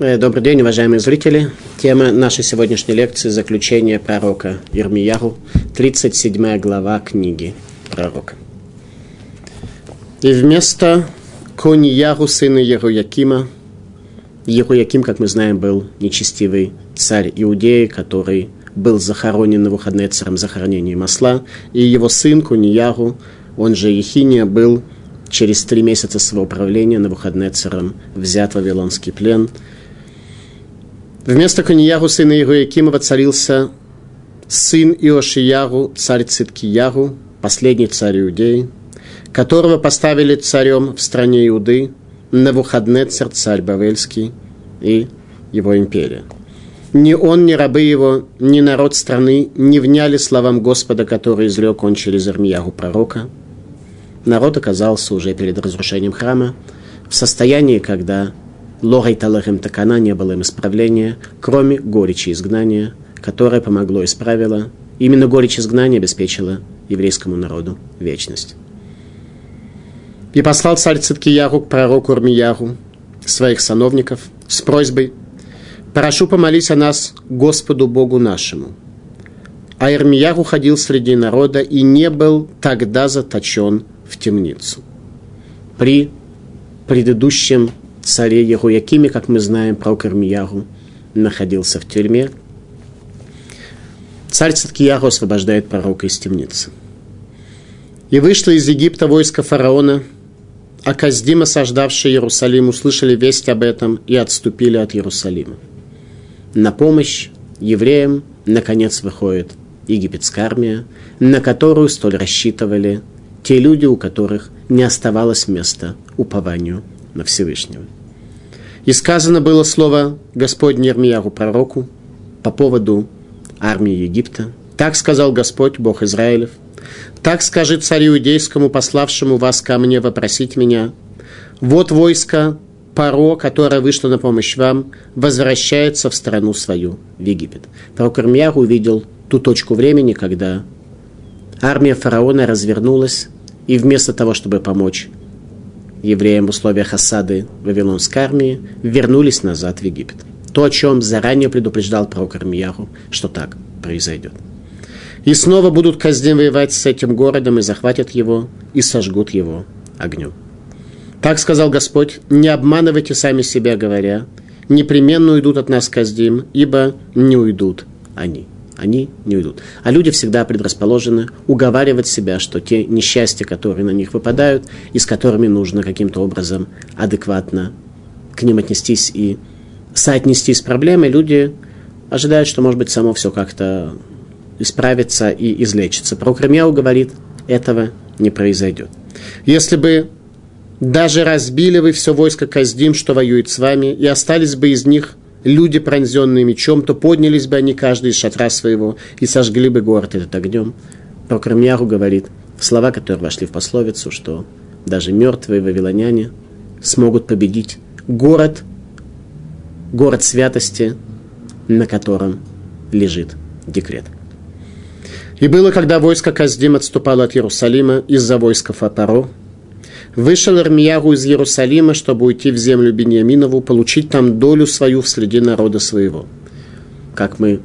Э, добрый день, уважаемые зрители. Тема нашей сегодняшней лекции – заключение пророка Ирмияру, 37 глава книги пророка. И вместо Конияру, сына Еруякима, Еруяким, как мы знаем, был нечестивый царь Иудеи, который был захоронен на выходные царом захоронения масла, и его сын Кунияру, он же Ехиния, был через три месяца своего правления на выходные царом взят в Вавилонский плен – Вместо Канияру, сына Ируякима, воцарился сын Иошияру, царь Циткияру, последний царь Иудеи, которого поставили царем в стране Иуды Навуходнецер, царь Бавельский, и его империя. Ни он, ни рабы его, ни народ страны не вняли словам Господа, который изрек он через Армиягу пророка. Народ оказался уже перед разрушением храма в состоянии, когда Лорой Талахем Такана не было им исправления, кроме горечи изгнания, которое помогло и исправило. Именно горечь изгнания обеспечила еврейскому народу вечность. И послал царь Циткияру к пророку Армияру своих сановников с просьбой «Прошу помолись о нас Господу Богу нашему». А Ирмияру ходил среди народа и не был тогда заточен в темницу. При предыдущем царе Ехуякиме, как мы знаем, про Кармияру, находился в тюрьме. Царь Циткияру освобождает пророка из темницы. И вышло из Египта войско фараона, а Каздим, осаждавший Иерусалим, услышали весть об этом и отступили от Иерусалима. На помощь евреям, наконец, выходит египетская армия, на которую столь рассчитывали те люди, у которых не оставалось места упованию на Всевышнего. И сказано было слово Господне Ермияру пророку по поводу армии Египта. Так сказал Господь, Бог Израилев. Так скажет царю иудейскому, пославшему вас ко мне вопросить меня. Вот войско Паро, которое вышло на помощь вам, возвращается в страну свою, в Египет. Пророк Ирмияр увидел ту точку времени, когда армия фараона развернулась, и вместо того, чтобы помочь евреям в условиях осады Вавилонской армии, вернулись назад в Египет. То, о чем заранее предупреждал пророк Армияху, что так произойдет. И снова будут Каздим воевать с этим городом и захватят его, и сожгут его огнем. Так сказал Господь, не обманывайте сами себя, говоря, непременно уйдут от нас Каздим, ибо не уйдут они они не уйдут. А люди всегда предрасположены уговаривать себя, что те несчастья, которые на них выпадают, и с которыми нужно каким-то образом адекватно к ним отнестись и соотнестись с проблемой, люди ожидают, что, может быть, само все как-то исправится и излечится. Про Кремьяу говорит, этого не произойдет. Если бы даже разбили вы все войско Каздим, что воюет с вами, и остались бы из них люди, пронзенные мечом, то поднялись бы они каждый из шатра своего и сожгли бы город этот огнем. Про Кремьяру говорит слова, которые вошли в пословицу, что даже мертвые вавилоняне смогут победить город, город святости, на котором лежит декрет. И было, когда войско Каздим отступало от Иерусалима из-за войска Фапаро, Вышел Армиягу из Иерусалима, чтобы уйти в землю Беньяминову, получить там долю свою в среде народа своего. Как мы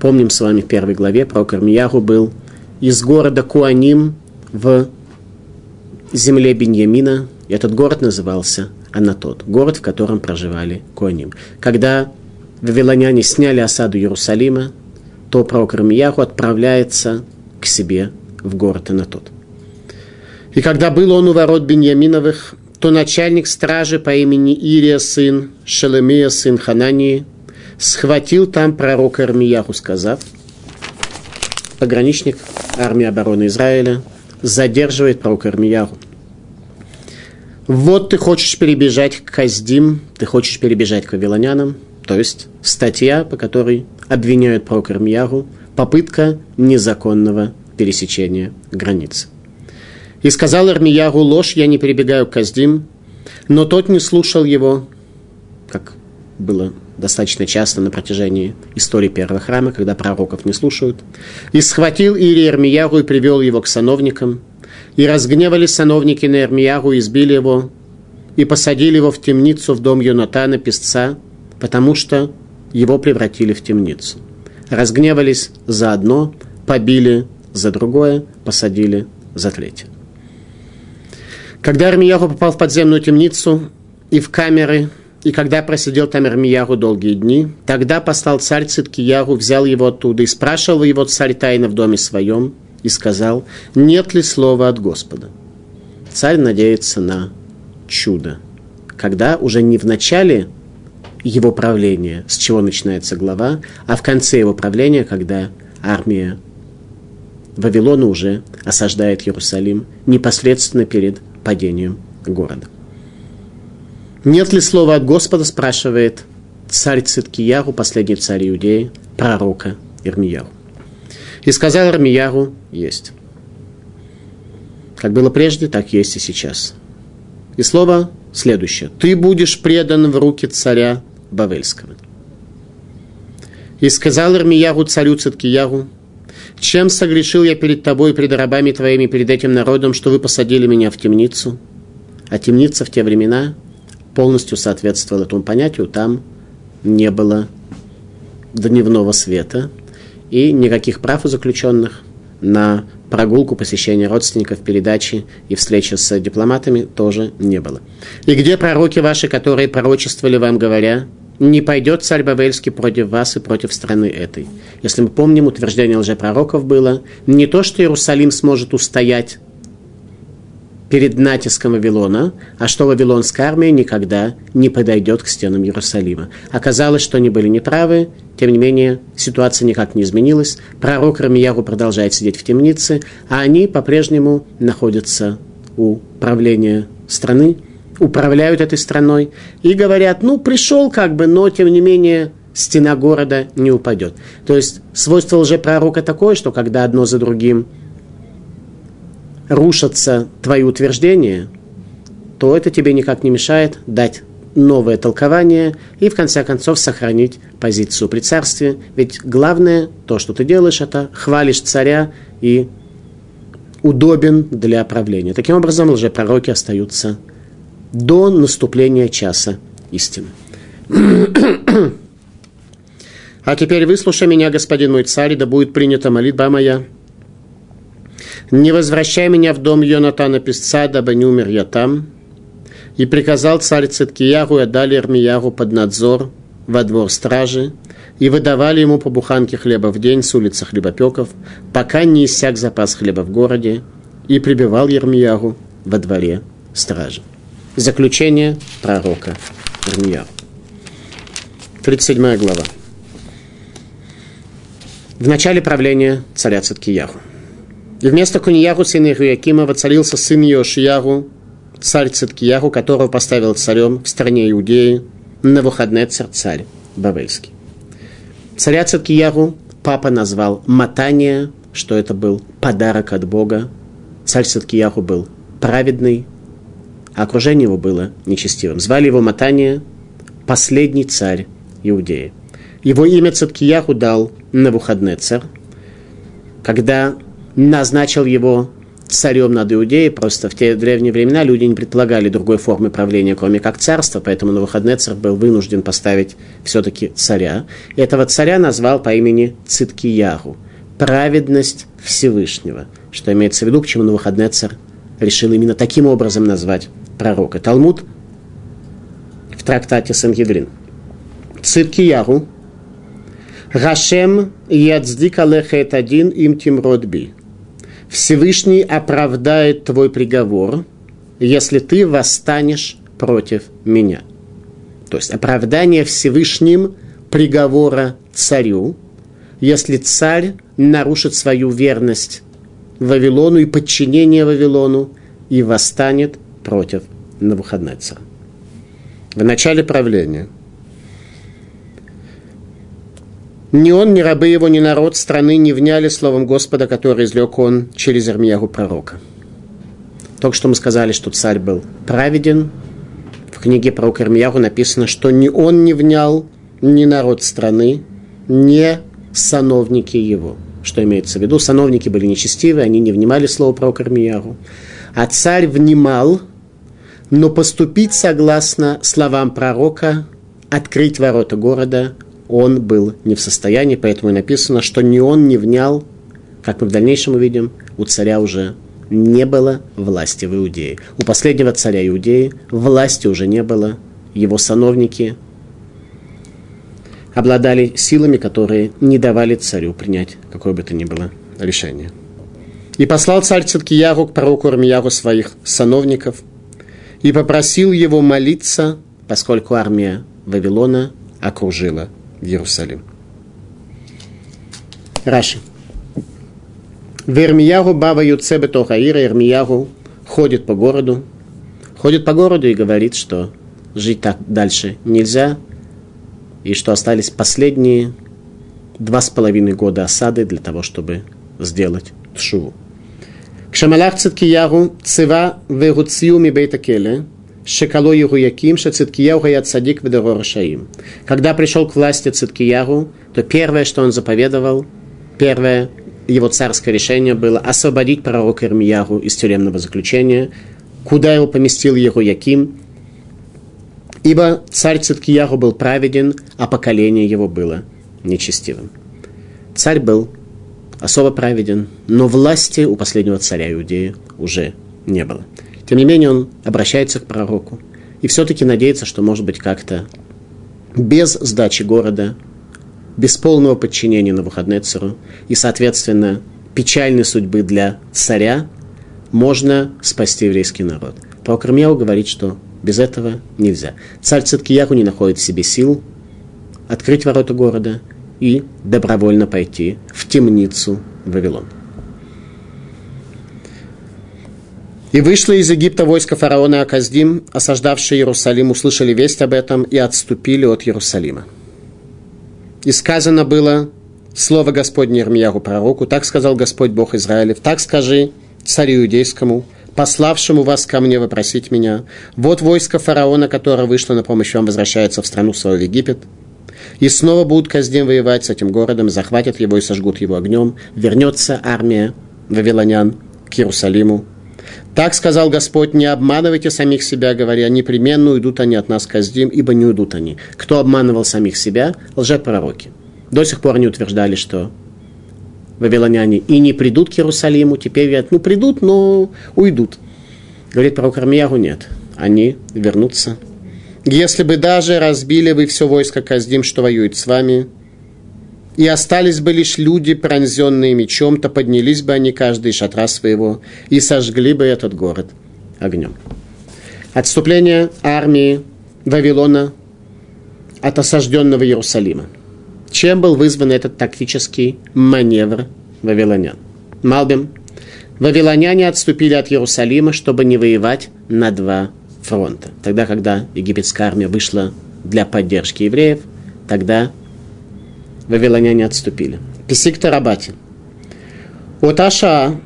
помним с вами в первой главе, пророк Армиягу был из города Куаним в земле Беньямина. Этот город назывался Анатот, город, в котором проживали Куаним. Когда вавилоняне сняли осаду Иерусалима, то пророк Армиягу отправляется к себе в город Анатот. И когда был он у ворот Беньяминовых, то начальник стражи по имени Ирия, сын Шелемия, сын Ханании, схватил там пророка Армияху, сказав, пограничник армии обороны Израиля задерживает пророка Армияху. Вот ты хочешь перебежать к Каздим, ты хочешь перебежать к вавилонянам, то есть статья, по которой обвиняют пророка Армияху, попытка незаконного пересечения границы. И сказал Армиягу, ложь, я не перебегаю к Каздим, но тот не слушал его, как было достаточно часто на протяжении истории первого храма, когда пророков не слушают, и схватил Ири Армиягу и привел его к сановникам, и разгневались сановники на Армиягу и избили его, и посадили его в темницу в дом Йонатана, песца, потому что его превратили в темницу. Разгневались за одно, побили за другое, посадили за третье. Когда Армияху попал в подземную темницу и в камеры, и когда просидел там Армияру долгие дни, тогда послал царь Циткияру, взял его оттуда и спрашивал его царь тайно в доме своем и сказал, нет ли слова от Господа. Царь надеется на чудо. Когда уже не в начале его правления, с чего начинается глава, а в конце его правления, когда армия Вавилона уже осаждает Иерусалим непосредственно перед падением города. Нет ли слова от Господа, спрашивает царь Циткияру, последний царь Иудеи, пророка Ирмияру. И сказал Ирмияру, есть. Как было прежде, так есть и сейчас. И слово следующее. Ты будешь предан в руки царя Бавельского. И сказал Ирмияру царю Циткияру, чем согрешил я перед тобой, перед рабами твоими, перед этим народом, что вы посадили меня в темницу? А темница в те времена полностью соответствовала этому понятию. Там не было дневного света и никаких прав у заключенных на прогулку, посещение родственников, передачи и встречи с дипломатами тоже не было. И где пророки ваши, которые пророчествовали вам, говоря, не пойдет царь Бавельский против вас и против страны этой. Если мы помним, утверждение лжепророков было не то, что Иерусалим сможет устоять перед натиском Вавилона, а что Вавилонская армия никогда не подойдет к стенам Иерусалима. Оказалось, что они были неправы, тем не менее, ситуация никак не изменилась. Пророк Рамияру продолжает сидеть в темнице, а они по-прежнему находятся у правления страны, управляют этой страной и говорят, ну, пришел как бы, но тем не менее стена города не упадет. То есть свойство лжепророка такое, что когда одно за другим рушатся твои утверждения, то это тебе никак не мешает дать новое толкование и в конце концов сохранить позицию при царстве. Ведь главное, то, что ты делаешь, это хвалишь царя и удобен для правления. Таким образом, лжепророки остаются до наступления часа истины. А теперь выслушай меня, господин мой царь, да будет принята молитва моя. Не возвращай меня в дом Йонатана писца, дабы не умер я там. И приказал царь Циткияру и отдали Армияру под надзор во двор стражи, и выдавали ему по буханке хлеба в день с улицы хлебопеков, пока не иссяк запас хлеба в городе, и прибивал Ермияру во дворе стражи. Заключение пророка Ирмияу. 37 глава. В начале правления царя Циткияру. И вместо Куньяру, сына Ируякима, воцарился сын Йошияру, царь Циткияру, которого поставил царем в стране Иудеи, на выходный царь, царь Бавельский. Царя Циткияру папа назвал Матания, что это был подарок от Бога. Царь Циткияру был праведный, а окружение его было нечестивым. Звали его Матания, последний царь Иудеи. Его имя Циткияху дал на выходный царь, когда назначил его царем над Иудеей, просто в те древние времена люди не предполагали другой формы правления, кроме как царства, поэтому Навуходнецар был вынужден поставить все-таки царя. И этого царя назвал по имени Циткиягу, праведность Всевышнего, что имеется в виду, к чему Навуходнецар решил именно таким образом назвать пророка. Талмуд в трактате Сангедрин. Циткияру, Рашем ядздик алехет один им тимрод би. Всевышний оправдает твой приговор, если ты восстанешь против меня. То есть оправдание Всевышним приговора царю, если царь нарушит свою верность Вавилону и подчинение Вавилону и восстанет против Навуходнецера. В начале правления ни он, ни рабы его, ни народ страны не вняли словом Господа, который излег он через Армиягу пророка. Только что мы сказали, что царь был праведен. В книге пророка Армиягу написано, что ни он не внял, ни народ страны, ни сановники его. Что имеется в виду? Сановники были нечестивы, они не внимали слову пророка Армиягу. А царь внимал – но поступить согласно словам пророка открыть ворота города он был не в состоянии, поэтому и написано, что ни он не внял, как мы в дальнейшем увидим, у царя уже не было власти в Иудее. У последнего царя Иудеи власти уже не было, его сановники обладали силами, которые не давали царю принять какое бы то ни было решение. И послал царь Циткияру к пророку Армияру своих сановников и попросил его молиться, поскольку армия Вавилона окружила Иерусалим. Раши. Вермиягу Бава Юцебе Тохаира Ирмиягу ходит по городу, ходит по городу и говорит, что жить так дальше нельзя, и что остались последние два с половиной года осады для того, чтобы сделать тшуву. Кшамалах Циткияру цива вегуциу ми бейта келе, шекало Яруяким, ше Циткияру хаят садик ведорор шаим. Когда пришел к власти Циткияру, то первое, что он заповедовал, первое его царское решение было освободить пророка Ирмияру из тюремного заключения, куда его поместил Яруяким, ибо царь Циткияру был праведен, а поколение его было нечестивым. Царь был особо праведен, но власти у последнего царя Иудеи уже не было. Тем не менее, он обращается к пророку и все-таки надеется, что, может быть, как-то без сдачи города, без полного подчинения на выходные цару и, соответственно, печальной судьбы для царя, можно спасти еврейский народ. Пророк Ирмияу говорит, что без этого нельзя. Царь Циткияху не находит в себе сил открыть ворота города и добровольно пойти в темницу Вавилон. И вышло из Египта войско фараона Аказдим, осаждавшие Иерусалим, услышали весть об этом и отступили от Иерусалима. И сказано было слово Господне Ирмияру пророку, так сказал Господь Бог Израилев, так скажи царю иудейскому, пославшему вас ко мне вопросить меня, вот войско фараона, которое вышло на помощь вам, возвращается в страну свою в Египет – и снова будут Каздим воевать с этим городом, захватят его и сожгут его огнем. Вернется армия вавилонян к Иерусалиму. Так сказал Господь, не обманывайте самих себя, говоря, непременно уйдут они от нас Каздим, ибо не уйдут они. Кто обманывал самих себя? Лжепророки. До сих пор они утверждали, что вавилоняне и не придут к Иерусалиму, теперь говорят, ну придут, но уйдут. Говорит пророк Армияру, нет, они вернутся если бы даже разбили вы все войско Каздим, что воюет с вами, и остались бы лишь люди, пронзенные мечом, то поднялись бы они каждый из шатра своего и сожгли бы этот город огнем. Отступление армии Вавилона от осажденного Иерусалима. Чем был вызван этот тактический маневр вавилонян? Малбим. Вавилоняне отступили от Иерусалима, чтобы не воевать на два фронта. Тогда, когда египетская армия вышла для поддержки евреев, тогда вавилоняне отступили. Писик Тарабати. Оташа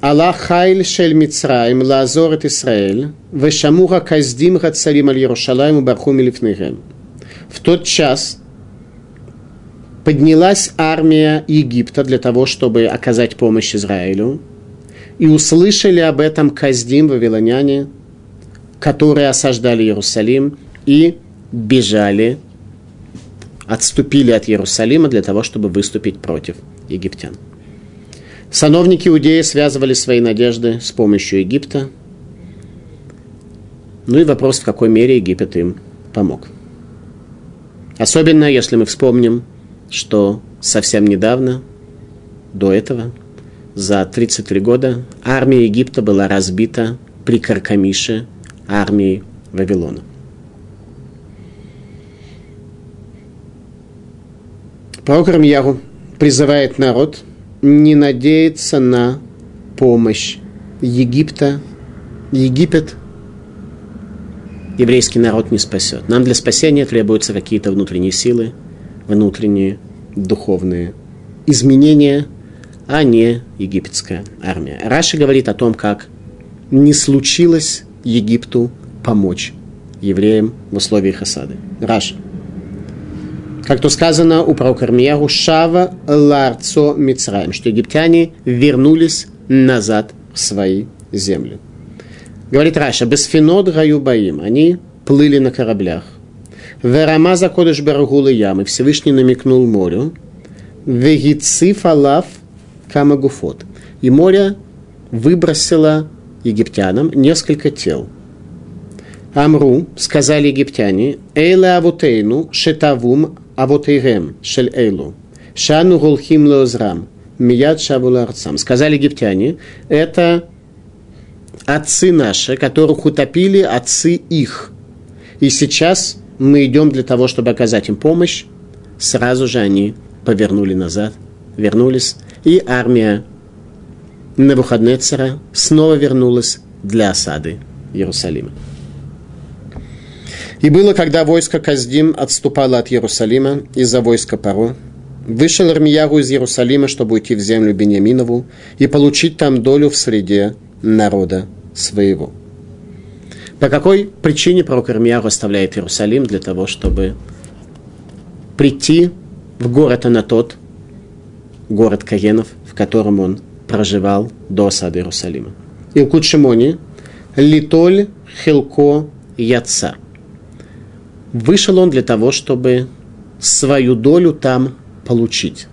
Аллах хайль шель Мицраим лазор от Исраэль, вешамуха каздим царим аль Ярушалаем и барху В тот час поднялась армия Египта для того, чтобы оказать помощь Израилю, и услышали об этом Каздим, вавилоняне, которые осаждали Иерусалим и бежали, отступили от Иерусалима для того, чтобы выступить против египтян. Сановники Иудеи связывали свои надежды с помощью Египта. Ну и вопрос, в какой мере Египет им помог. Особенно, если мы вспомним, что совсем недавно, до этого, за 33 года, армия Египта была разбита при Каркамише армии Вавилона. Пророк Рамьяру призывает народ не надеяться на помощь Египта. Египет еврейский народ не спасет. Нам для спасения требуются какие-то внутренние силы, внутренние духовные изменения, а не египетская армия. Раши говорит о том, как не случилось Египту помочь евреям в условиях осады. Раши. Как то сказано у пророка Ирмияу, שב לארצו מצרים, что египтяне вернулись назад в свои земли. Говорит Раша, без фенод гаю баим, они плыли на кораблях. Верама закодыш барагулы ямы. Всевышний намекнул морю. Вегици фалав камагуфот. И море выбросило египтянам несколько тел. Амру, сказали египтяне, Эйла авутейну шетавум авутейгем шель эйлу. Шану гулхим лозрам. Мияд шабуларцам. Сказали египтяне, это отцы наши, которых утопили отцы их. И сейчас мы идем для того, чтобы оказать им помощь. Сразу же они повернули назад, вернулись, и армия Навуходнецера снова вернулась для осады Иерусалима. И было, когда войско Каздим отступало от Иерусалима из-за войска Паро, вышел Армиягу из Иерусалима, чтобы уйти в землю Бениаминову и получить там долю в среде народа своего. По какой причине пророк Ирмиягу оставляет Иерусалим для того, чтобы прийти в город Анатот, город Каенов, в котором он проживал до осады Иерусалима. Илкут Шимони, Литоль Хилко Яца. Вышел он для того, чтобы свою долю там получить.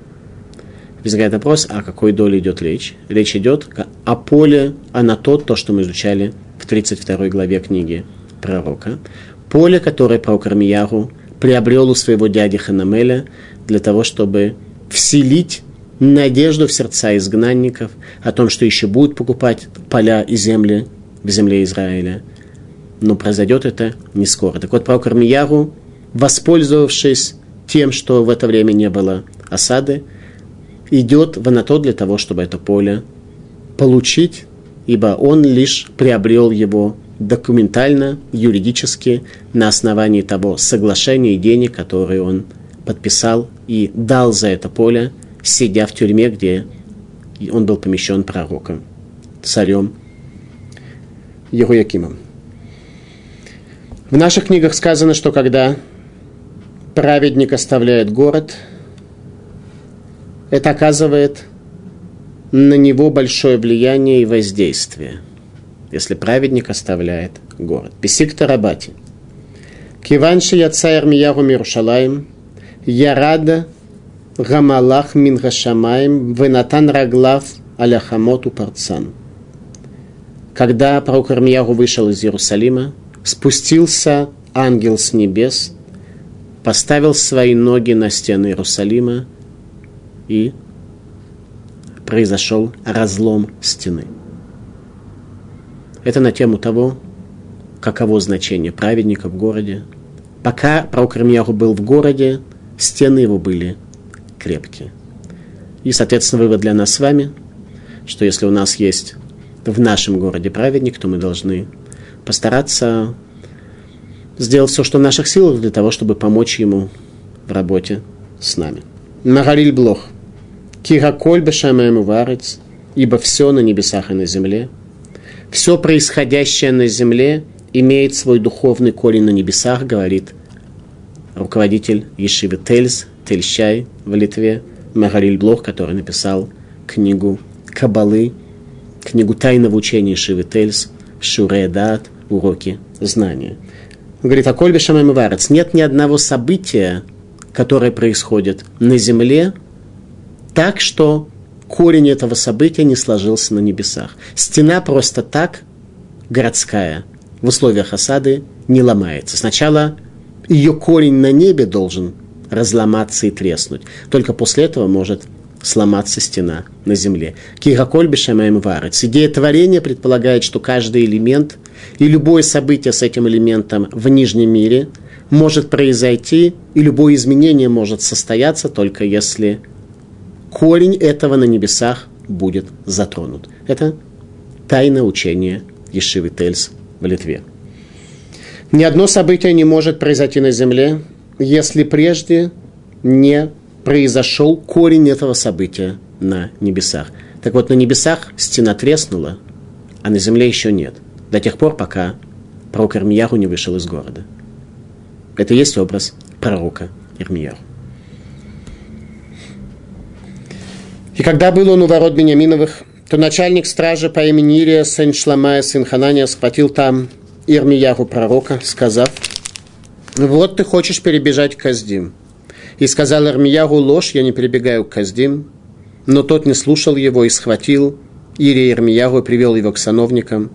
Возникает вопрос, о какой доле идет речь? Речь идет о поле Анатот, то, что мы изучали в 32 главе книги пророка. Поле, которое пророк Армияру приобрел у своего дяди Ханамеля для того, чтобы вселить надежду в сердца изгнанников о том, что еще будут покупать поля и земли в земле Израиля. Но произойдет это не скоро. Так вот, пророк Армияру, воспользовавшись тем, что в это время не было осады, идет в Анатот для того, чтобы это поле получить, ибо он лишь приобрел его документально, юридически, на основании того соглашения и денег, которые он подписал и дал за это поле, сидя в тюрьме, где он был помещен пророком, царем Егоякимом. В наших книгах сказано, что когда праведник оставляет город – это оказывает на него большое влияние и воздействие, если праведник оставляет город. Писик Тарабати. Киванши яца Ирмияру Мирушалаем, Ярада Гамалах Мингашамаем, Венатан Раглав Аляхамоту Парцан. Когда пророк Ирмияру вышел из Иерусалима, спустился ангел с небес, поставил свои ноги на стены Иерусалима и произошел разлом стены. Это на тему того, каково значение праведника в городе. Пока пророк Ирмияху был в городе, стены его были крепкие. И, соответственно, вывод для нас с вами, что если у нас есть в нашем городе праведник, то мы должны постараться сделать все, что в наших силах для того, чтобы помочь ему в работе с нами. Магариль Блох – Кираколь бешамаем варец, ибо все на небесах и на земле. Все происходящее на земле имеет свой духовный корень на небесах, говорит руководитель Ешивы Тельс, Тельщай в Литве, Магариль Блох, который написал книгу Кабалы, книгу тайного учения Ешивы Тельс, Шуре Дат, уроки знания. Он говорит, а коль бешамаем варец, нет ни одного события, которое происходит на земле, так, что корень этого события не сложился на небесах. Стена просто так, городская, в условиях осады не ломается. Сначала ее корень на небе должен разломаться и треснуть. Только после этого может сломаться стена на земле. Кираколь бешамаем варец. Идея творения предполагает, что каждый элемент и любое событие с этим элементом в нижнем мире может произойти, и любое изменение может состояться только если корень этого на небесах будет затронут. Это тайное учение Ешивы Тельс в Литве. Ни одно событие не может произойти на земле, если прежде не произошел корень этого события на небесах. Так вот, на небесах стена треснула, а на земле еще нет. До тех пор, пока пророк Ирмияру не вышел из города. Это и есть образ пророка Ирмияру. И когда был он у ворот Бениаминовых, то начальник стражи по имени Ирия, сын Шламая, сын Ханания, схватил там Ирмияру пророка, сказав, вот ты хочешь перебежать к Каздим. И сказал Армиягу ложь, я не перебегаю к Каздим. Но тот не слушал его и схватил Ирия Ирмиягу и привел его к сановникам.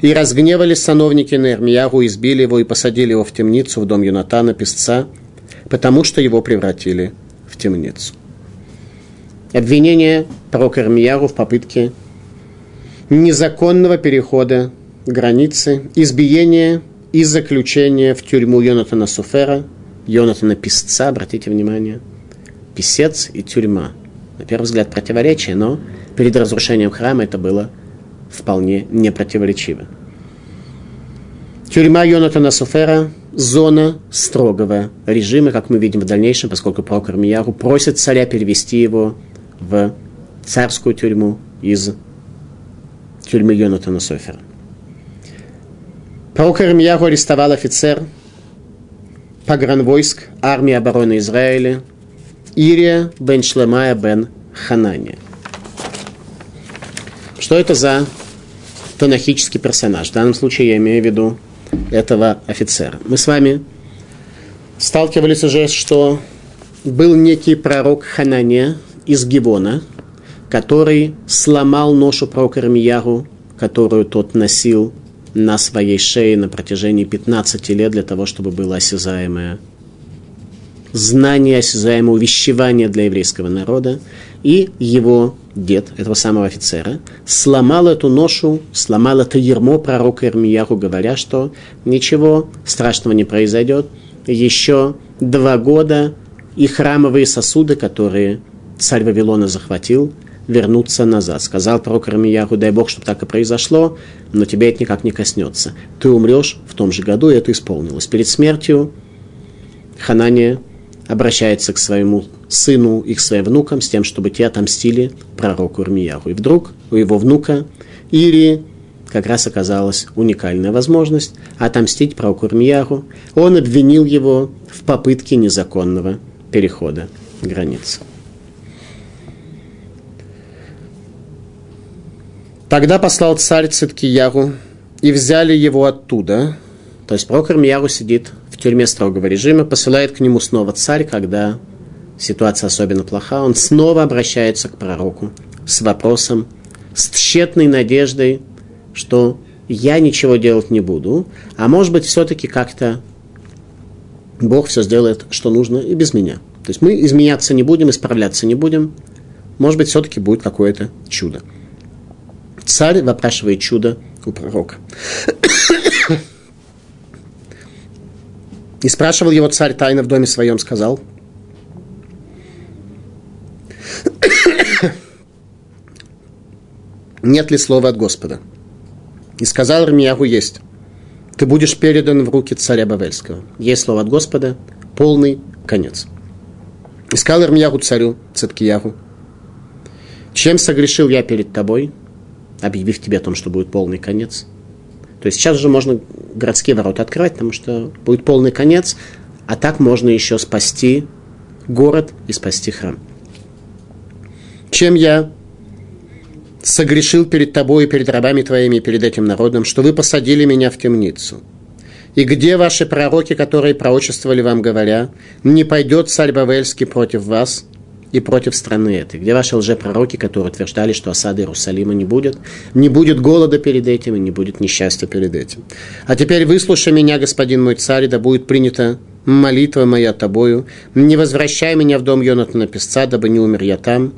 И разгневались сановники на Ирмиягу, избили его и посадили его в темницу в дом Юнатана, песца, потому что его превратили в темницу. Обвинение пророка Ирмиягу в попытке незаконного перехода границы, избиения и заключения в тюрьму Йонатана Суфера, Йонатана Писца, обратите внимание, писец и тюрьма. На первый взгляд противоречие, но перед разрушением храма это было вполне непротиворечиво. Тюрьма Йонатана Суфера – зона строгого режима, как мы видим в дальнейшем, поскольку пророк Армияру просит царя перевести его в царскую тюрьму из тюрьмы Йонатана Софера. Пророк Ирмияху арестовал офицер погранвойск армии обороны Израиля Ирия бен Шлемая бен Ханания. Что это за тонахический персонаж? В данном случае я имею в виду этого офицера. Мы с вами сталкивались уже, что был некий пророк Ханания из Гивона, который сломал ношу пророка Рамияру, которую тот носил на своей шее на протяжении 15 лет для того, чтобы было осязаемое знание, осязаемое увещевание для еврейского народа. И его дед, этого самого офицера, сломал эту ношу, сломал это ермо пророка Ирмияху, говоря, что ничего страшного не произойдет. Еще два года и храмовые сосуды, которые царь Вавилона захватил, вернуться назад. Сказал пророк Рамияху, дай Бог, чтобы так и произошло, но тебя это никак не коснется. Ты умрешь в том же году, и это исполнилось. Перед смертью Ханания обращается к своему сыну и к своим внукам с тем, чтобы те отомстили пророку Ирмияху. И вдруг у его внука Ирии как раз оказалась уникальная возможность отомстить пророку Ирмияху. Он обвинил его в попытке незаконного перехода границы. Тогда послал царь Циткияру, и взяли его оттуда. То есть пророк Ирмияру сидит в тюрьме строгого режима, посылает к нему снова царь, когда ситуация особенно плоха. Он снова обращается к пророку с вопросом, с тщетной надеждой, что я ничего делать не буду, а может быть все-таки как-то Бог все сделает, что нужно, и без меня. То есть мы изменяться не будем, исправляться не будем. Может быть, все-таки будет какое-то чудо. Царь выпрашивает чудо у пророка. И спрашивал его царь тайно в доме своем, сказал, нет ли слова от Господа? И сказал Ирмиягу, есть. Ты будешь передан в руки царя Бавельского. Есть слово от Господа, полный конец. И сказал Ирмиягу царю, Цеткиягу, чем согрешил я перед тобой – объявив тебе о том, что будет полный конец. То есть сейчас уже можно городские ворота открывать, потому что будет полный конец, а так можно еще спасти город и спасти храм. Чем я согрешил перед тобой и перед рабами твоими и перед этим народом, что вы посадили меня в темницу? И где ваши пророки, которые пророчествовали вам, говоря, не пойдет царь Бавельский против вас, и против страны этой. Где ваши лжепророки, которые утверждали, что осады Иерусалима не будет, не будет голода перед этим и не будет несчастья перед этим. А теперь выслушай меня, господин мой царь, да будет принята молитва моя тобою. Не возвращай меня в дом Йонатана Песца, дабы не умер я там.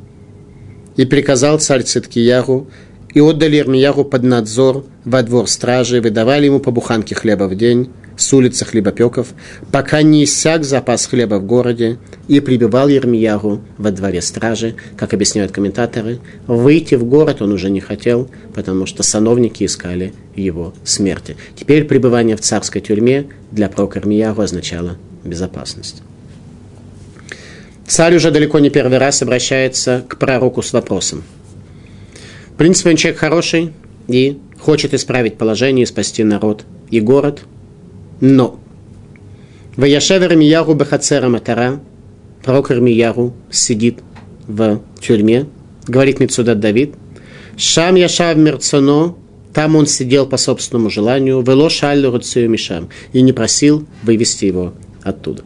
И приказал царь Циткияру, и отдали Ирмияру под надзор во двор стражи, выдавали ему по буханке хлеба в день, с улицы хлебопеков, пока не иссяк запас хлеба в городе, и прибывал Ермияру во дворе стражи, как объясняют комментаторы. Выйти в город он уже не хотел, потому что сановники искали его смерти. Теперь пребывание в царской тюрьме для пророка Ирмияру означало безопасность. Царь уже далеко не первый раз обращается к пророку с вопросом. В принципе, он человек хороший и хочет исправить положение и спасти народ и город – но Ваяшев Ирмияру Бахацера Матара, пророк Ирмияру сидит в тюрьме, говорит Мецудат Давид, Шам Яшав Мерцоно, Там он сидел по собственному желанию, вело шаллю мишам, и не просил вывести его оттуда.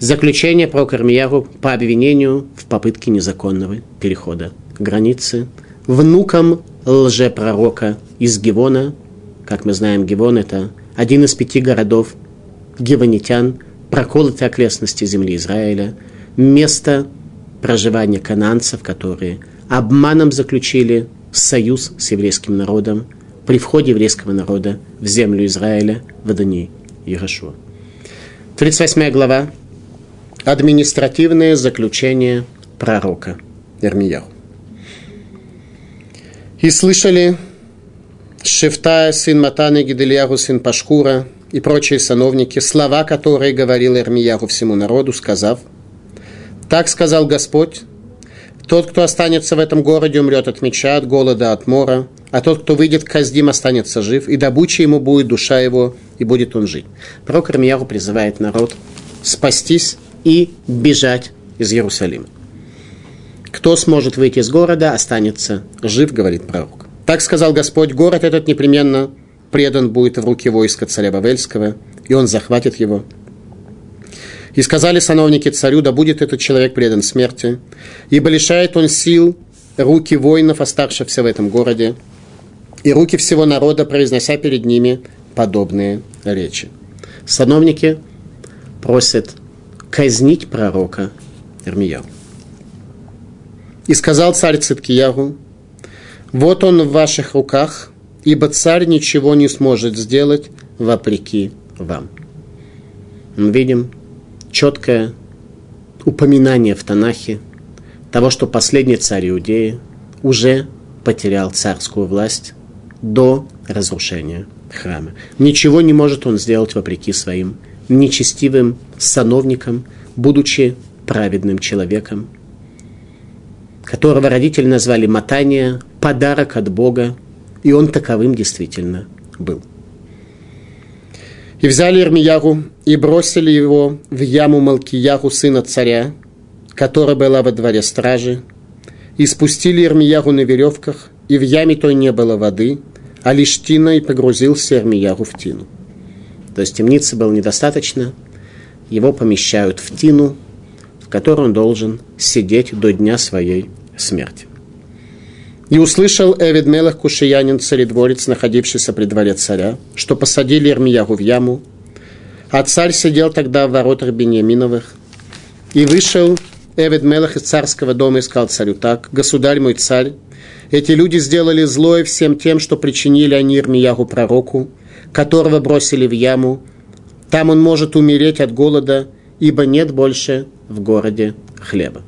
Заключение про Кармияру по обвинению в попытке незаконного перехода границы внуком лжепророка из Гивона. Как мы знаем, Гивон – это один из пяти городов гивонитян, проколотой окрестности земли Израиля, место проживания кананцев, которые обманом заключили союз с еврейским народом при входе еврейского народа в землю Израиля в Адонии Ярошуа. 38 глава. Административное заключение пророка Ирмияу. И слышали Шефтая, сын Матана, Гиделиягу, сын Пашкура и прочие сановники, слова, которые говорил Ирмияху всему народу, сказав, «Так сказал Господь, тот, кто останется в этом городе, умрет от меча, от голода, от мора, а тот, кто выйдет к Каздим, останется жив, и добыча ему будет душа его, и будет он жить». Пророк Ирмияху призывает народ спастись и бежать из Иерусалима. Кто сможет выйти из города, останется жив, говорит пророк. Так сказал Господь, город этот непременно предан будет в руки войска царя Бавельского, и он захватит его. И сказали сановники царю, да будет этот человек предан смерти, ибо лишает он сил руки воинов, оставшихся в этом городе, и руки всего народа, произнося перед ними подобные речи. Сановники просят казнить пророка Ирмияу. И сказал царь Циткиягу, вот он в ваших руках, ибо царь ничего не сможет сделать вопреки вам. Мы видим четкое упоминание в Танахе того, что последний царь Иудеи уже потерял царскую власть до разрушения храма. Ничего не может он сделать вопреки своим нечестивым сановникам, будучи праведным человеком, которого родители назвали Матания, подарок от Бога, и он таковым действительно был. И взяли Ирмияру и бросили его в яму Малкияру, сына царя, которая была во дворе стражи, и спустили Ирмияру на веревках, и в яме той не было воды, а лишь тина, и погрузился Ирмияру в тину. То есть темницы было недостаточно, его помещают в тину, в которой он должен сидеть до дня своей смерти. И услышал Эвид Мелах Кушиянин, царедворец, находившийся при дворе царя, что посадили Ирмиягу в яму, а царь сидел тогда в воротах Бениаминовых. И вышел Эвид Мелах из царского дома и сказал царю так, «Государь мой царь, эти люди сделали злое всем тем, что причинили они Ирмиягу пророку, которого бросили в яму. Там он может умереть от голода, ибо нет больше в городе хлеба.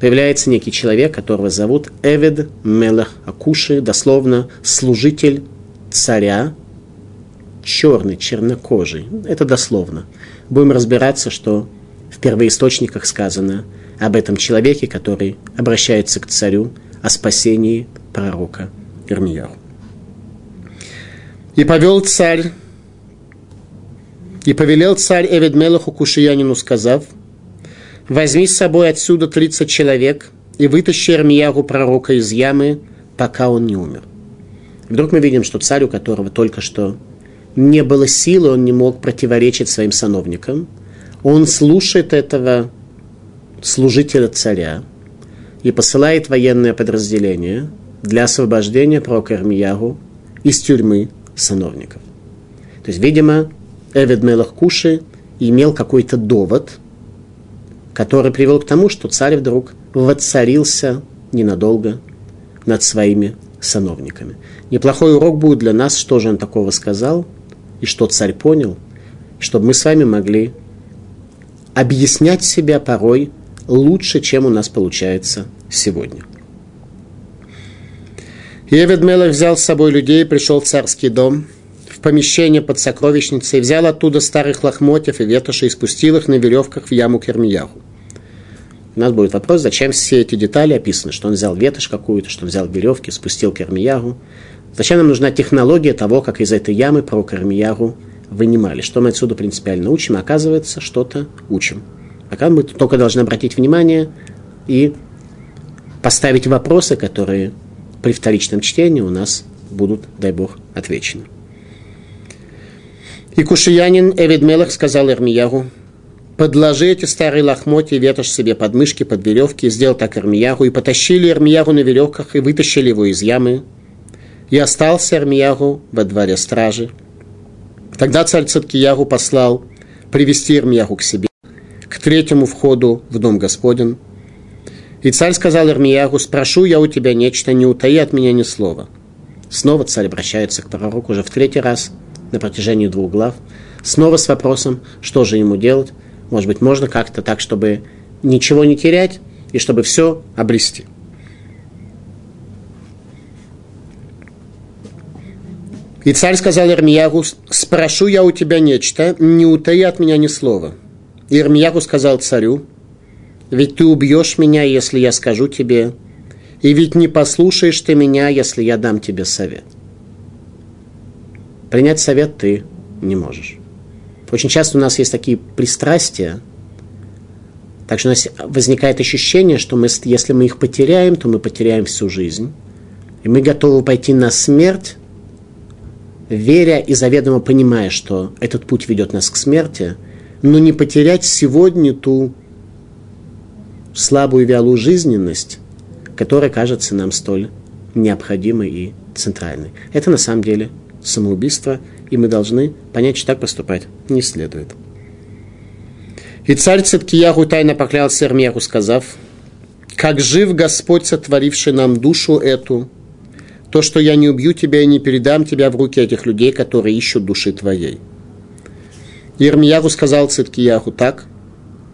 Появляется некий человек, которого зовут Эвед Мелах Акуши, дословно служитель царя, черный, чернокожий. Это дословно. Будем разбираться, что в первоисточниках сказано об этом человеке, который обращается к царю о спасении пророка Ирмияу. И повел царь, и повелел царь Эведмелаху Кушиянину, сказав, возьми с собой отсюда 30 человек и вытащи Армиягу пророка из ямы, пока он не умер. Вдруг мы видим, что царь, у которого только что не было силы, он не мог противоречить своим сановникам, он слушает этого служителя царя и посылает военное подразделение для освобождения пророка Армиягу из тюрьмы сановников. То есть, видимо, Эвид Мелах Куши имел какой-то довод, который привел к тому, что царь вдруг воцарился ненадолго над своими сановниками. Неплохой урок будет для нас, что же он такого сказал, и что царь понял, чтобы мы с вами могли объяснять себя порой лучше, чем у нас получается сегодня. Евед Мелах взял с собой людей, пришел в царский дом, в помещение под сокровищницей, взял оттуда старых лохмотьев и ветоши и спустил их на веревках в яму Кермияху. У нас будет вопрос, зачем все эти детали описаны, что он взял ветошь какую-то, что он взял веревки, спустил Кермиягу. Зачем нам нужна технология того, как из этой ямы про Кермиягу вынимали? Что мы отсюда принципиально учим? Оказывается, что-то учим. Пока мы только должны обратить внимание и поставить вопросы, которые при вторичном чтении у нас будут, дай Бог, отвечены. И кушиянин Эвидмелах сказал Эрмиягу, подложи эти старые лохмотья, ветошь себе под мышки, под веревки, сделал так Эрмиягу, и потащили Эрмиягу на веревках, и вытащили его из ямы. И остался Эрмиягу во дворе стражи. Тогда царь Циткиягу послал привести Эрмиягу к себе, к третьему входу в дом Господень. И царь сказал Эрмиягу, спрошу я у тебя нечто, не утаи от меня ни слова. Снова царь обращается к пророку уже в третий раз на протяжении двух глав, снова с вопросом, что же ему делать. Может быть, можно как-то так, чтобы ничего не терять и чтобы все обрести. И царь сказал Ирмиягу, спрошу я у тебя нечто, не утаи от меня ни слова. Ирмиягу сказал царю, ведь ты убьешь меня, если я скажу тебе, и ведь не послушаешь ты меня, если я дам тебе совет. Принять совет ты не можешь. Очень часто у нас есть такие пристрастия, так что у нас возникает ощущение, что мы, если мы их потеряем, то мы потеряем всю жизнь. И мы готовы пойти на смерть веря и заведомо понимая, что этот путь ведет нас к смерти, но не потерять сегодня ту слабую вялую жизненность, которая кажется нам столь необходимой и центральной. Это на самом деле самоубийство, и мы должны понять, что так поступать не следует. И царь Циткияху тайно поклялся Эрмияху, сказав, «Как жив Господь, сотворивший нам душу эту, то, что я не убью тебя и не передам тебя в руки этих людей, которые ищут души твоей. Ермиягу сказал Циткияху так,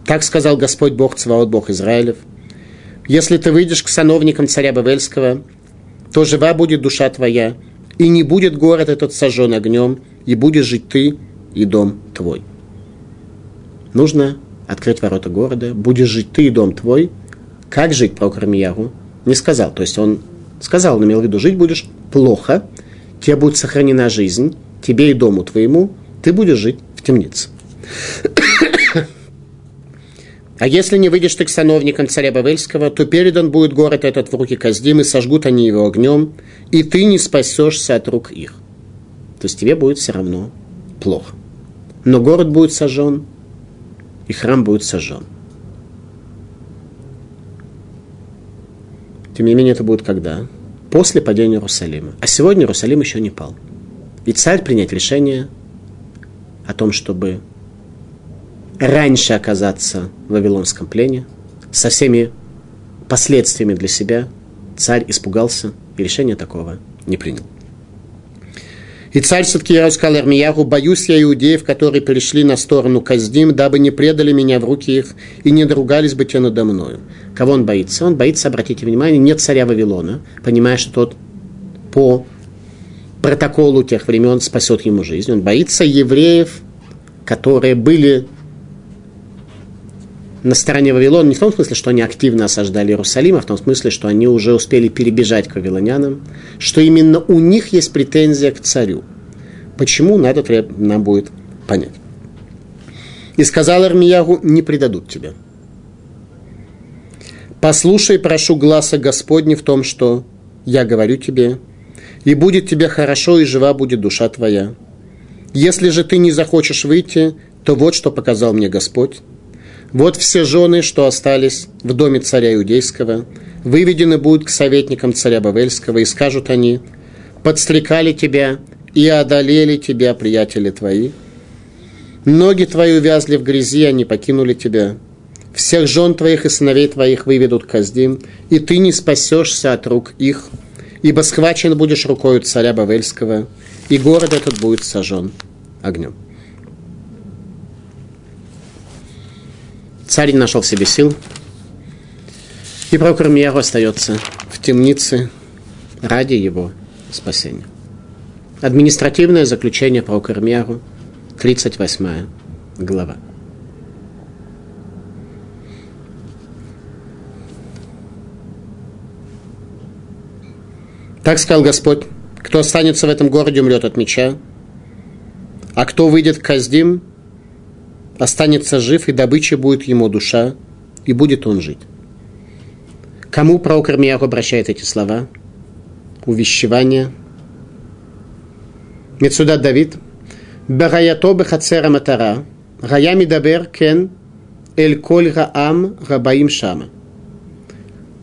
так сказал Господь Бог Цваот, Бог Израилев. Если ты выйдешь к сановникам царя Бавельского, то жива будет душа твоя, и не будет город этот сожжен огнем, и будешь жить ты и дом твой. Нужно открыть ворота города, будешь жить ты и дом твой. Как жить, пророк Рамиягу? Не сказал. То есть он Сказал, он имел в виду, жить будешь плохо, тебе будет сохранена жизнь, тебе и дому твоему, ты будешь жить в темнице. А если не выйдешь ты к сановникам царя Бавельского, то передан будет город этот в руки Каздим, и сожгут они его огнем, и ты не спасешься от рук их. То есть тебе будет все равно плохо. Но город будет сожжен, и храм будет сожжен. Тем не менее, это будет когда? После падения Иерусалима. А сегодня Иерусалим еще не пал. И царь принять решение о том, чтобы раньше оказаться в Вавилонском плене, со всеми последствиями для себя, царь испугался и решение такого не принял. И царь все-таки сказал Армияху, боюсь я иудеев, которые пришли на сторону Каздим, дабы не предали меня в руки их и не доругались бы те надо мною. Кого он боится? Он боится, обратите внимание, нет царя Вавилона, понимая, что тот по протоколу тех времен спасет ему жизнь. Он боится евреев, которые были на стороне Вавилона не в том смысле, что они активно осаждали Иерусалим, а в том смысле, что они уже успели перебежать к вавилонянам, что именно у них есть претензия к царю. Почему, на это нам будет понять. И сказал Армиягу, не предадут тебя. Послушай, прошу, гласа Господня в том, что я говорю тебе, и будет тебе хорошо, и жива будет душа твоя. Если же ты не захочешь выйти, то вот что показал мне Господь. Вот все жены, что остались в доме царя Иудейского, выведены будут к советникам царя Бавельского, и скажут они, подстрекали тебя и одолели тебя, приятели твои. Ноги твои увязли в грязи, они покинули тебя. Всех жен твоих и сыновей твоих выведут к Каздим, и ты не спасешься от рук их, ибо схвачен будешь рукою царя Бавельского, и город этот будет сожжен огнем. Царь не нашел в себе сил, и пророк Ирмияру остается в темнице ради его спасения. Административное заключение пророка Ирмияру, 38 глава. Так сказал Господь, кто останется в этом городе, умрет от меча, а кто выйдет к Каздим, останется жив, и добыча будет ему душа, и будет он жить. Кому пророк Ирмияху обращает эти слова? Увещевание Мецудат Давид. Бараято бехацера матара. Гая мидабер кен эль коль раам рабаим шама.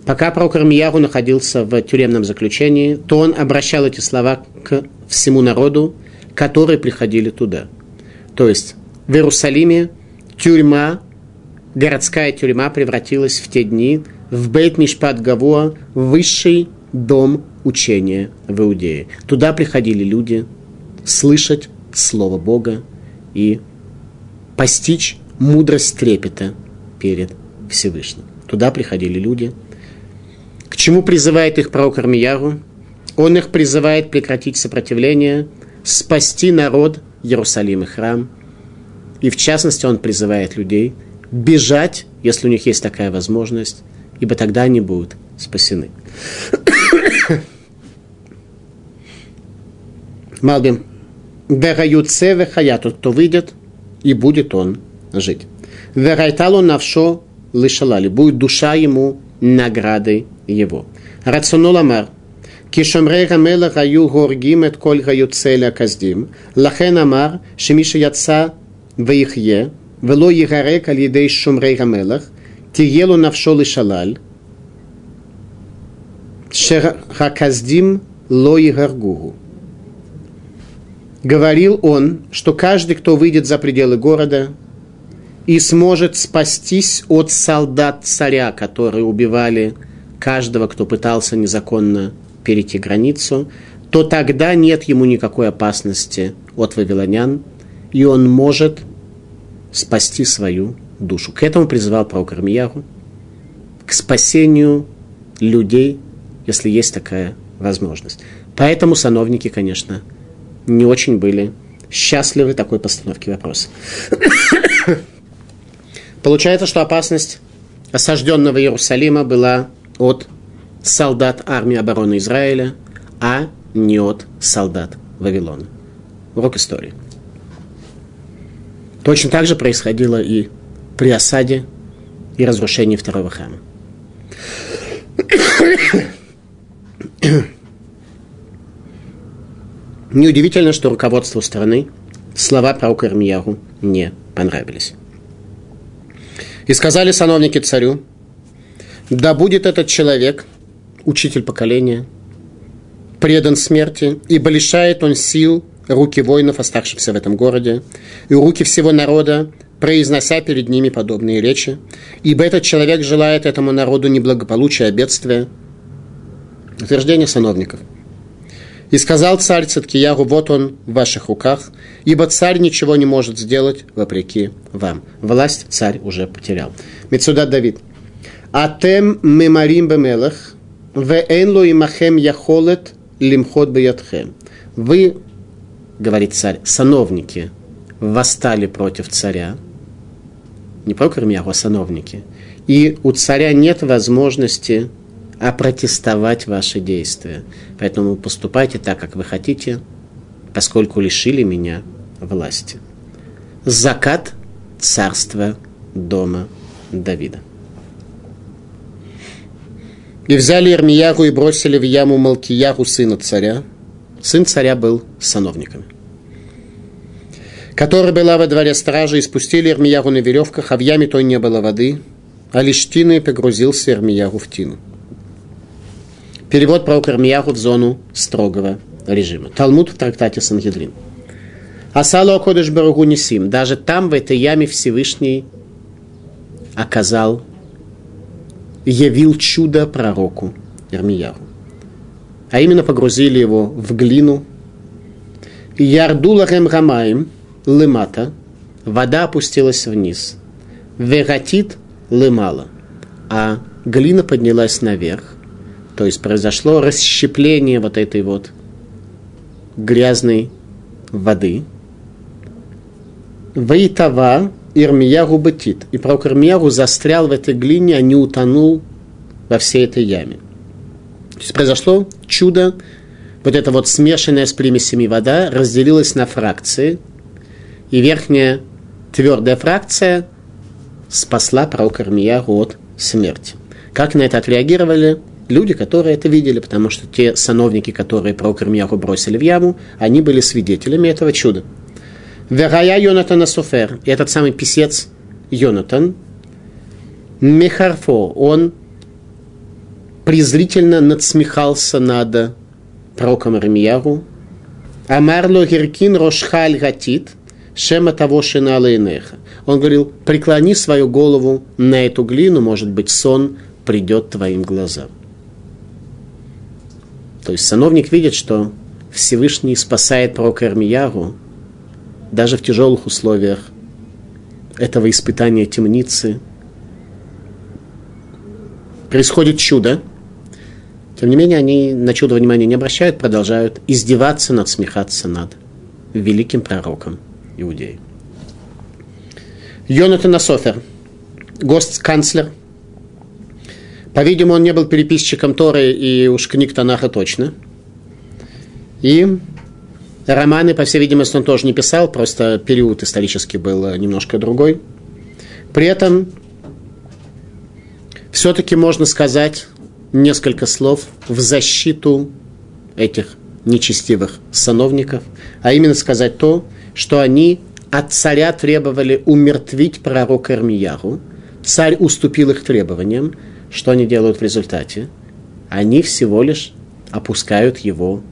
Пока пророк Армияру находился в тюремном заключении, то он обращал эти слова к всему народу, которые приходили туда. То есть в Иерусалиме тюрьма, городская тюрьма превратилась в те дни в Бейт Мишпат Гавуа, высший дом учения в Иудее. Туда приходили люди слышать Слово Бога и постичь мудрость трепета перед Всевышним. Туда приходили люди. К чему призывает их пророк Армияру? Он их призывает прекратить сопротивление, спасти народ, Иерусалим и храм. И в частности он призывает людей бежать, если у них есть такая возможность, ибо тогда они будут спасены. Малбим. Вераюце вехая, тот, кто выйдет, и будет он жить. Верайталу навшо лишалали, будет душа ему наградой его. Рационоламар. כשומרי המלך היו הורגים את כל היוצא להכסדים, לכן אמר שמי שיצא Вейхе, Вело игаре Алидей Шумрей Гамелах, Тиелу Навшол и Шалаль, Шерхаказдим Ло Егаргугу. Говорил он, что каждый, кто выйдет за пределы города и сможет спастись от солдат царя, которые убивали каждого, кто пытался незаконно перейти границу, то тогда нет ему никакой опасности от вавилонян, и он может спасти свою душу. К этому призывал пророк Армияру, к спасению людей, если есть такая возможность. Поэтому сановники, конечно, не очень были счастливы такой постановке вопроса. Получается, что опасность осажденного Иерусалима была от солдат армии обороны Израиля, а не от солдат Вавилона. Урок истории. Точно так же происходило и при осаде и разрушении второго храма. Неудивительно, что руководству страны слова пророка Ирмияру не понравились. И сказали сановники царю, да будет этот человек, учитель поколения, предан смерти, ибо лишает он сил руки воинов, оставшихся в этом городе, и руки всего народа, произнося перед ними подобные речи, ибо этот человек желает этому народу неблагополучия, а бедствия. Утверждение сановников – и сказал царь Циткияру, вот он в ваших руках, ибо царь ничего не может сделать вопреки вам. Власть царь уже потерял. Мецуда Давид. Атем мемарим бемелах, веэн ло имахем яхолет лимхот беятхем. Вы, говорит царь, сановники, восстали против царя, не про Кармьяху, а сановники, и у царя нет возможности опротестовать ваши действия. Поэтому поступайте так, как вы хотите, поскольку лишили меня власти. Закат царства дома Давида. И взяли Ирмиягу и бросили в яму Малкиягу, сына царя. Сын царя был сановником. Которая была во дворе стражи, и спустили Ирмиягу на веревках, а в яме той не было воды, а лишь тиной погрузился Ирмиягу в тину. Перевод про Кармияху в зону строгого режима. Талмуд в трактате Сангедрин. Асалу Акодыш Барагу Нисим. Даже там, в этой яме, Всевышний оказал, явил чудо пророку Ирмияху. А именно погрузили его в глину. Ярдулахем рамаем лымата. Вода опустилась вниз. Вератит лымала. А глина поднялась наверх. То есть произошло расщепление вот этой вот грязной воды. Ваитава Ирмияру бытит. И пророк Ирмияру застрял в этой глине, а не утонул во всей этой яме. То есть произошло чудо, вот эта вот смешанная с примесями вода разделилась на фракции, и верхняя твердая фракция спасла пророка Ирмияру от смерти. Как на это отреагировали люди, которые это видели, потому что те сановники, которые пророк Ирмияху бросили в яму, они были свидетелями этого чуда. Верая Йонатана Суфер, этот самый писец Йонатан, Мехарфо, он презрительно надсмехался над пророком Ирмияру. Амарло Гиркин Рошхаль Гатит, Шема того Шиналейнеха. Он говорил, преклони свою голову на эту глину, может быть, сон придет твоим глазам. То есть сановник видит, что Всевышний спасает пророка Армияру даже в тяжелых условиях этого испытания темницы. Происходит чудо. Тем не менее, они на чудо внимания не обращают, продолжают издеваться, надсмехаться над великим пророком иудеи. Йонатан Асофер, гост-канцлер. По-видимому, он не был переписчиком Торы и уж книг Танаха точно. И романы, по всей видимости, он тоже не писал, просто период исторический был немножко другой. При этом все-таки можно сказать несколько слов в защиту этих нечестивых сановников, а именно сказать то, что они от царя требовали умертвить пророка Ирмияру. Царь уступил их требованиям. Что они делают в результате? Они всего лишь опускают его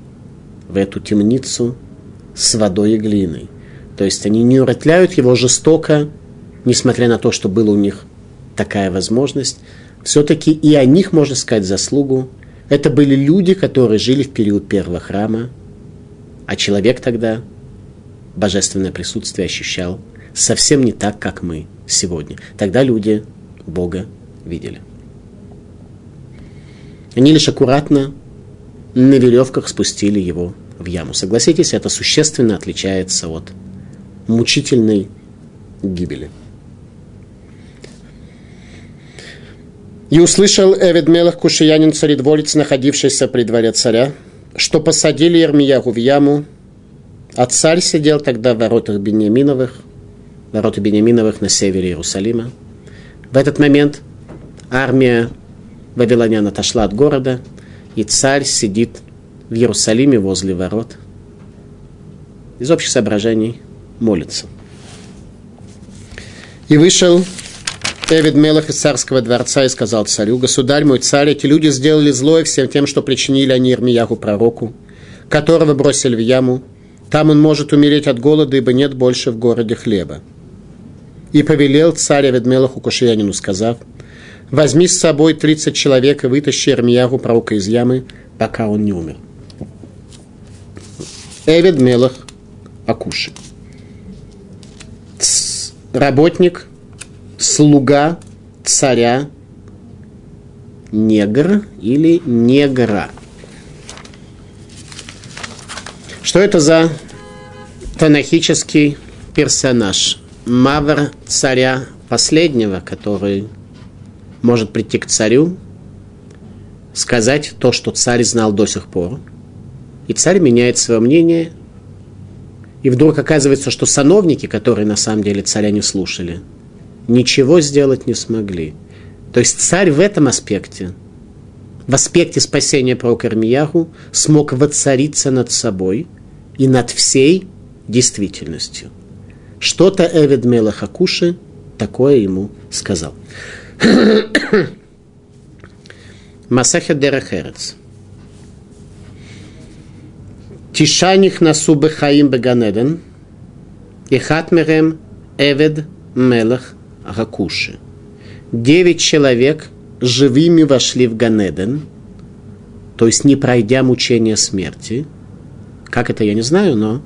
в эту темницу с водой и глиной. То есть они не уротляют его жестоко, несмотря на то, что была у них такая возможность. Все-таки и о них можно сказать заслугу. Это были люди, которые жили в период первого храма, а человек тогда божественное присутствие ощущал совсем не так, как мы сегодня. Тогда люди Бога видели. Они лишь аккуратно на веревках спустили его в яму. Согласитесь, это существенно отличается от мучительной гибели. И услышал Эвед Мелах Кушиянин царедворец, находившийся при дворе царя, что посадили Ермиягу в яму, а царь сидел тогда в воротах Бениаминовых, ворота Бениаминовых на севере Иерусалима. В этот момент армия вавилонян отошла от города, и царь сидит в Иерусалиме возле ворот. Из общих соображений молится. И вышел Эвид Мелах из царского дворца и сказал царю, «Государь мой царь, эти люди сделали злое всем тем, что причинили они Ирмияху пророку, которого бросили в яму, там он может умереть от голода, ибо нет больше в городе хлеба. И повелел царь Аведмелаху Кушиянину, сказав, возьми с собой 30 человек и вытащи Армиягу пророка из ямы, пока он не умер. Эвед Мелах Акуши. Работник, слуга царя, негр или негра – Что это за танахический персонаж? Мавр царя последнего, который может прийти к царю, сказать то, что царь знал до сих пор. И царь меняет свое мнение, и вдруг оказывается, что сановники, которые на самом деле царя не слушали, ничего сделать не смогли. То есть царь в этом аспекте, в аспекте спасения пророка Ирмияху, смог воцариться над собой – и над всей действительностью. Что-то Эвид Мелах Акуши такое ему сказал. Масахет Дерехерец. Тишаних насу бехаим беганеден, хатмерем Эвед Мелах Акуши. Девять человек живыми вошли в Ганеден, то есть не пройдя мучения смерти – как это, я не знаю, но,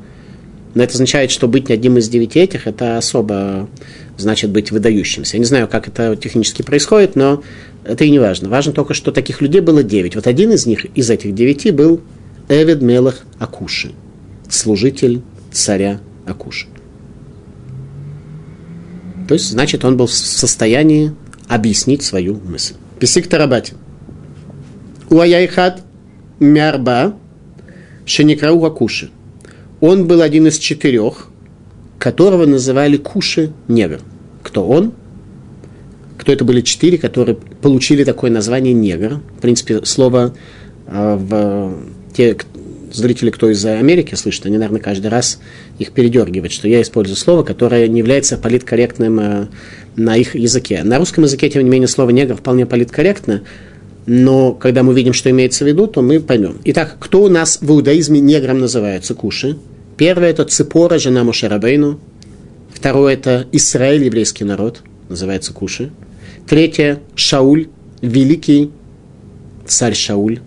но это означает, что быть одним из девяти этих, это особо значит быть выдающимся. Я не знаю, как это технически происходит, но это и не важно. Важно только, что таких людей было девять. Вот один из них, из этих девяти, был Эвид Мелах Акуши, служитель царя Акуши. То есть, значит, он был в состоянии объяснить свою мысль. Писик Тарабати. Уаяйхат мярба Шеникрау Акуши. Он был один из четырех, которого называли Куши Негр. Кто он? кто это были четыре, которые получили такое название негр. В принципе, слово э, в те зрители, кто из Америки слышит, они, наверное, каждый раз их передергивают, что я использую слово, которое не является политкорректным э, на их языке. На русском языке, тем не менее, слово негр вполне политкорректно, но когда мы видим, что имеется в виду, то мы поймем. Итак, кто у нас в иудаизме негром называется? Куши. Первое – это Ципора, жена Мушарабейну. Второе – это Израиль, еврейский народ, называется Куши. Третье – Шауль, великий царь Шауль,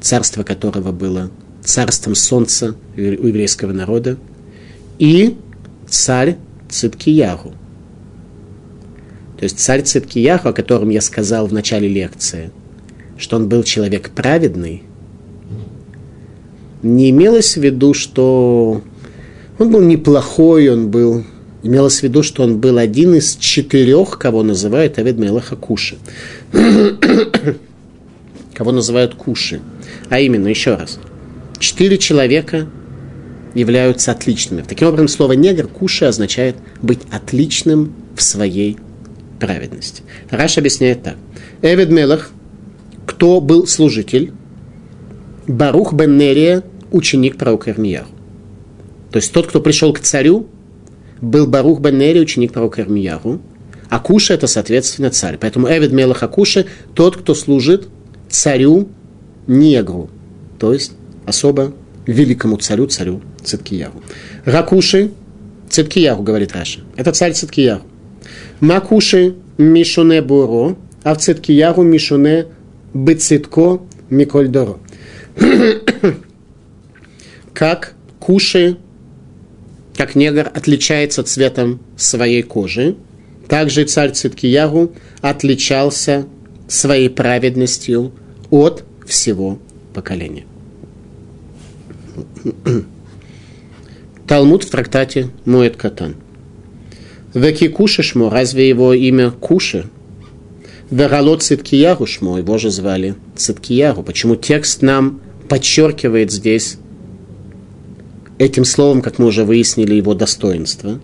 царство которого было царством солнца у еврейского народа. И царь Циткиягу. То есть царь Циткиягу, о котором я сказал в начале лекции, что он был человек праведный, не имелось в виду, что он был неплохой, он был Имелось в виду, что он был один из четырех, кого называют Авед Мелаха Куши. кого называют Куши. А именно, еще раз, четыре человека являются отличными. Таким образом, слово негр, куши, означает быть отличным в своей праведности. Раш объясняет так. Эвед Мелах, кто был служитель? Барух бен Нерия, ученик пророка Ирмияху. То есть тот, кто пришел к царю, был Барух бен Нери, ученик пророка Ирмияру. Акуша – это, соответственно, царь. Поэтому Эвид Мелах Акуша – тот, кто служит царю негру, то есть особо великому царю, царю Циткияру. Ракуши – Циткияру, говорит Раша. Это царь Циткияру. Макуши – Мишуне Буро, а в Циткияру – Мишуне Бецитко Микольдоро. как Куши как негр отличается цветом своей кожи, также царь Циткиягу отличался своей праведностью от всего поколения. Талмуд в трактате Моет Катан. Веки Кушишмо, разве его имя Куши? Верало Циткиягу Шмо, его же звали Циткиягу. Почему текст нам подчеркивает здесь этим словом, как мы уже выяснили, его достоинство.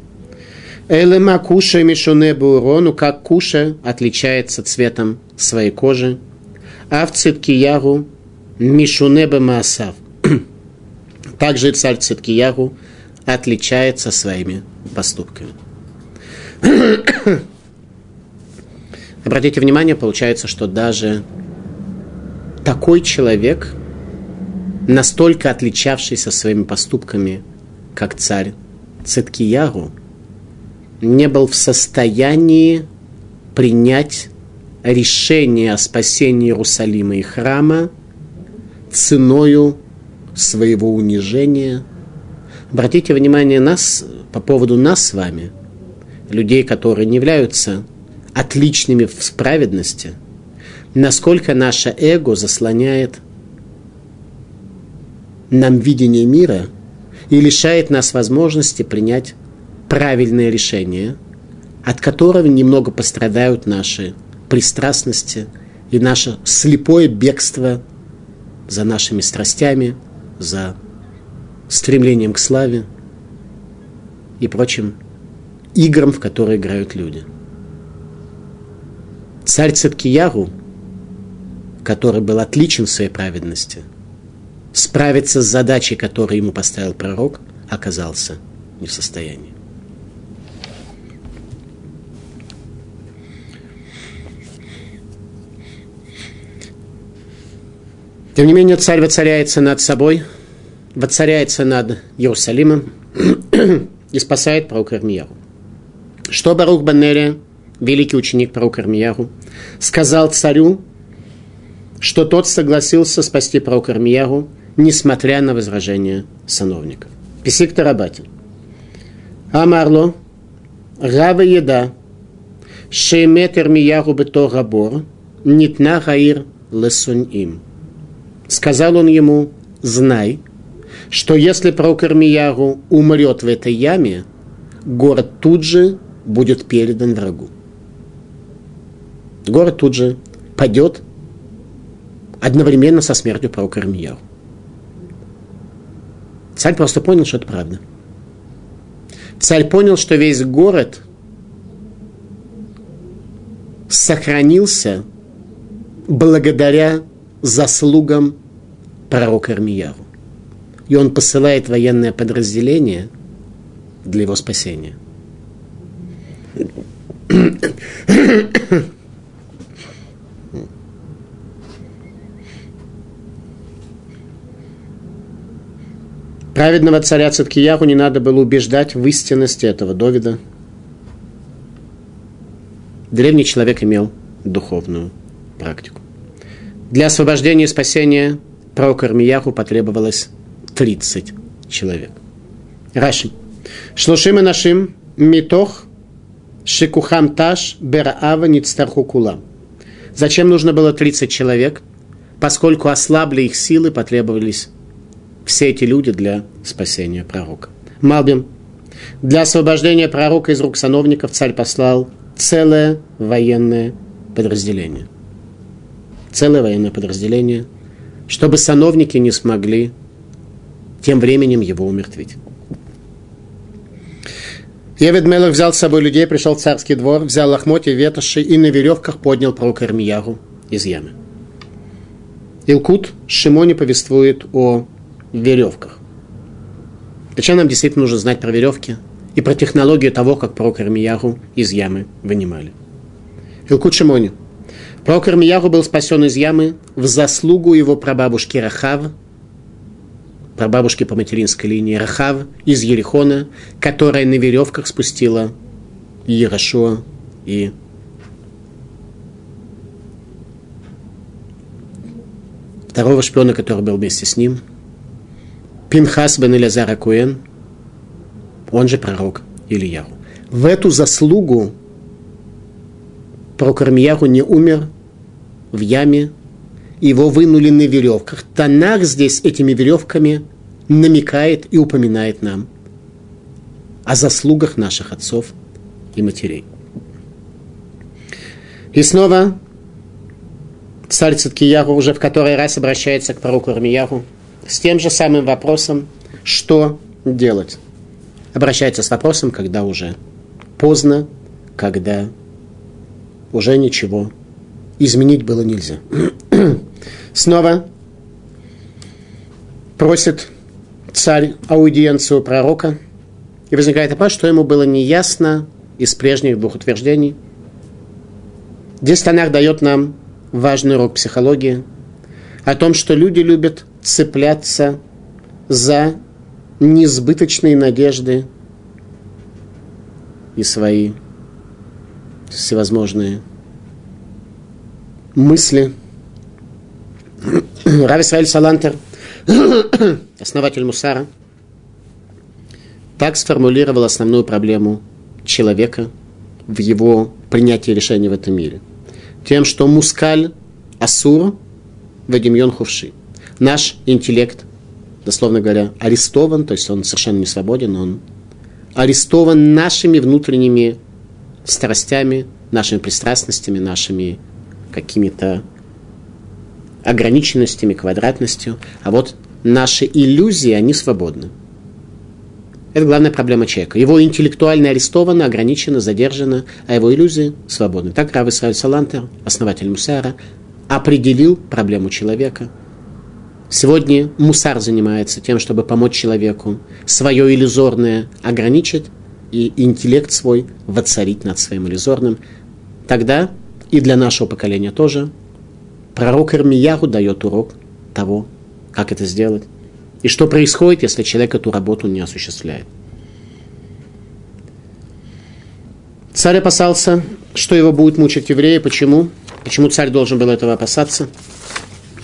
Элема куша мишуне бурону, как куша отличается цветом своей кожи. А в циткиягу мишуне маасав. Также и царь Циткиягу отличается своими поступками. Обратите внимание, получается, что даже такой человек – настолько отличавшийся своими поступками, как царь Циткияру, не был в состоянии принять решение о спасении Иерусалима и храма ценою своего унижения. Обратите внимание нас по поводу нас с вами, людей, которые не являются отличными в праведности, насколько наше эго заслоняет нам видение мира и лишает нас возможности принять правильное решение, от которого немного пострадают наши пристрастности и наше слепое бегство за нашими страстями, за стремлением к славе и прочим играм, в которые играют люди. Царь Циткияру, который был отличен в своей праведности – справиться с задачей, которую ему поставил пророк, оказался не в состоянии. Тем не менее, царь воцаряется над собой, воцаряется над Иерусалимом и спасает пророка Ирмияру. Что Барух Баннери, великий ученик пророка Ирмияру, сказал царю, что тот согласился спасти пророка Ирмияру – несмотря на возражения сановников. Писик Тарабатин. Амарло, Рава еда, Шеймет Ирмияру бето габор, Нитна Гаир лесун им. Сказал он ему, знай, что если пророк Ирмияру умрет в этой яме, город тут же будет передан врагу. Город тут же падет одновременно со смертью пророка Ирмияру. Царь просто понял, что это правда. Царь понял, что весь город сохранился благодаря заслугам пророка Армияру. И он посылает военное подразделение для его спасения. Праведного царя Циткияху не надо было убеждать в истинности этого Довида. Древний человек имел духовную практику. Для освобождения и спасения пророку Армияху потребовалось 30 человек. Раши. Шлушим и нашим митох шикухам таш бераава ництарху кулам. Зачем нужно было 30 человек? Поскольку ослабли их силы, потребовались все эти люди для спасения пророка. Малбим. Для освобождения пророка из рук сановников царь послал целое военное подразделение. Целое военное подразделение, чтобы сановники не смогли тем временем его умертвить. Евед Мелах взял с собой людей, пришел в царский двор, взял лохмотья, ветоши и на веревках поднял пророка Ирмиягу из ямы. Илкут Шимоне повествует о веревках. Зачем нам действительно нужно знать про веревки и про технологию того, как пророк Ирмиягу из ямы вынимали? Илкут Шимони. Пророк Ирмиягу был спасен из ямы в заслугу его прабабушки Рахав, прабабушки по материнской линии Рахав из Ерихона, которая на веревках спустила Ярошуа и второго шпиона, который был вместе с ним – Пинхас бен Элязара Куэн, он же пророк Ильяху. В эту заслугу пророк Армияху не умер в яме, его вынули на веревках. Танах здесь этими веревками намекает и упоминает нам о заслугах наших отцов и матерей. И снова царь Циткияху уже в который раз обращается к пророку Армияху с тем же самым вопросом, что делать. Обращается с вопросом, когда уже поздно, когда уже ничего изменить было нельзя. Снова просит царь аудиенцию пророка, и возникает вопрос, что ему было неясно из прежних двух утверждений. Здесь Танах дает нам важный урок психологии о том, что люди любят цепляться за несбыточные надежды и свои всевозможные мысли. Рав Исраиль Салантер, основатель Мусара, так сформулировал основную проблему человека в его принятии решений в этом мире. Тем, что мускаль асур вадимьон хувши – наш интеллект, дословно говоря, арестован, то есть он совершенно не свободен, он арестован нашими внутренними страстями, нашими пристрастностями, нашими какими-то ограниченностями, квадратностью. А вот наши иллюзии, они свободны. Это главная проблема человека. Его интеллектуально арестовано, ограничено, задержано, а его иллюзии свободны. Так Рав Исраиль Салантер, основатель Мусара, определил проблему человека – Сегодня мусар занимается тем, чтобы помочь человеку свое иллюзорное ограничить и интеллект свой воцарить над своим иллюзорным. Тогда и для нашего поколения тоже пророк Ирмияру дает урок того, как это сделать. И что происходит, если человек эту работу не осуществляет. Царь опасался, что его будет мучить евреи. Почему? Почему царь должен был этого опасаться?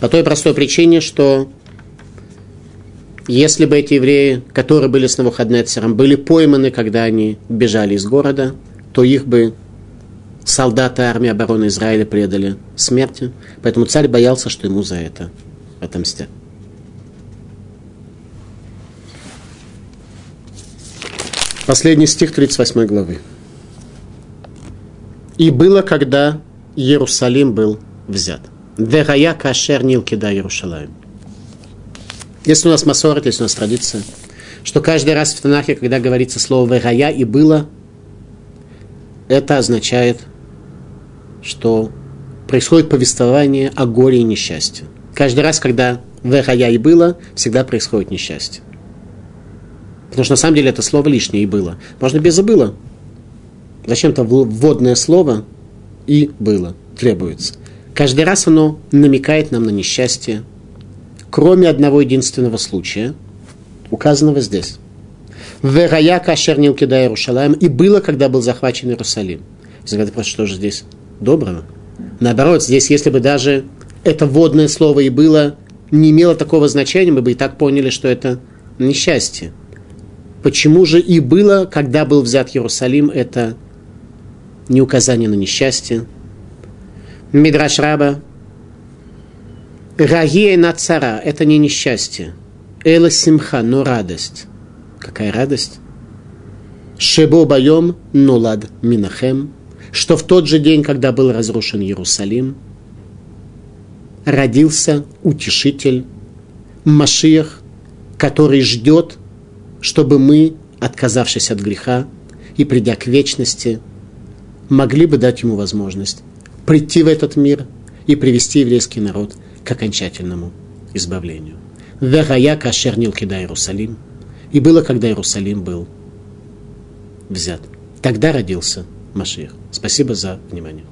По той простой причине, что если бы эти евреи, которые были с Навуходнецером, были пойманы, когда они бежали из города, то их бы солдаты армии обороны Израиля предали смерти. Поэтому царь боялся, что ему за это отомстят. Последний стих 38 главы. «И было, когда Иерусалим был взят». Верая кашер нил кида Иерушалаем. Если у нас масорот, если у нас традиция, что каждый раз в Танахе, когда говорится слово «верая» и «было», это означает что происходит повествование о горе и несчастье. Каждый раз, когда «вехая» и было, всегда происходит несчастье. Потому что на самом деле это слово лишнее и было. Можно без и было. Зачем-то вводное слово и было требуется. Каждый раз оно намекает нам на несчастье, кроме одного единственного случая, указанного здесь. Верая кашер не укидая и было, когда был захвачен Иерусалим. Загадка просто что же здесь доброго? Наоборот, здесь, если бы даже это водное слово и было, не имело такого значения, мы бы и так поняли, что это несчастье. Почему же и было, когда был взят Иерусалим, это не указание на несчастье? Мидраш Раба. Рагия на цара – это не несчастье. Эла симха, но радость. Какая радость? Шебо байом нулад минахем, что в тот же день, когда был разрушен Иерусалим, родился утешитель, Машиах, который ждет, чтобы мы, отказавшись от греха и придя к вечности, могли бы дать ему возможность прийти в этот мир и привести еврейский народ к окончательному избавлению. Верая кашер кида Иерусалим. И было, когда Иерусалим был взят. Тогда родился Машир. Спасибо за внимание.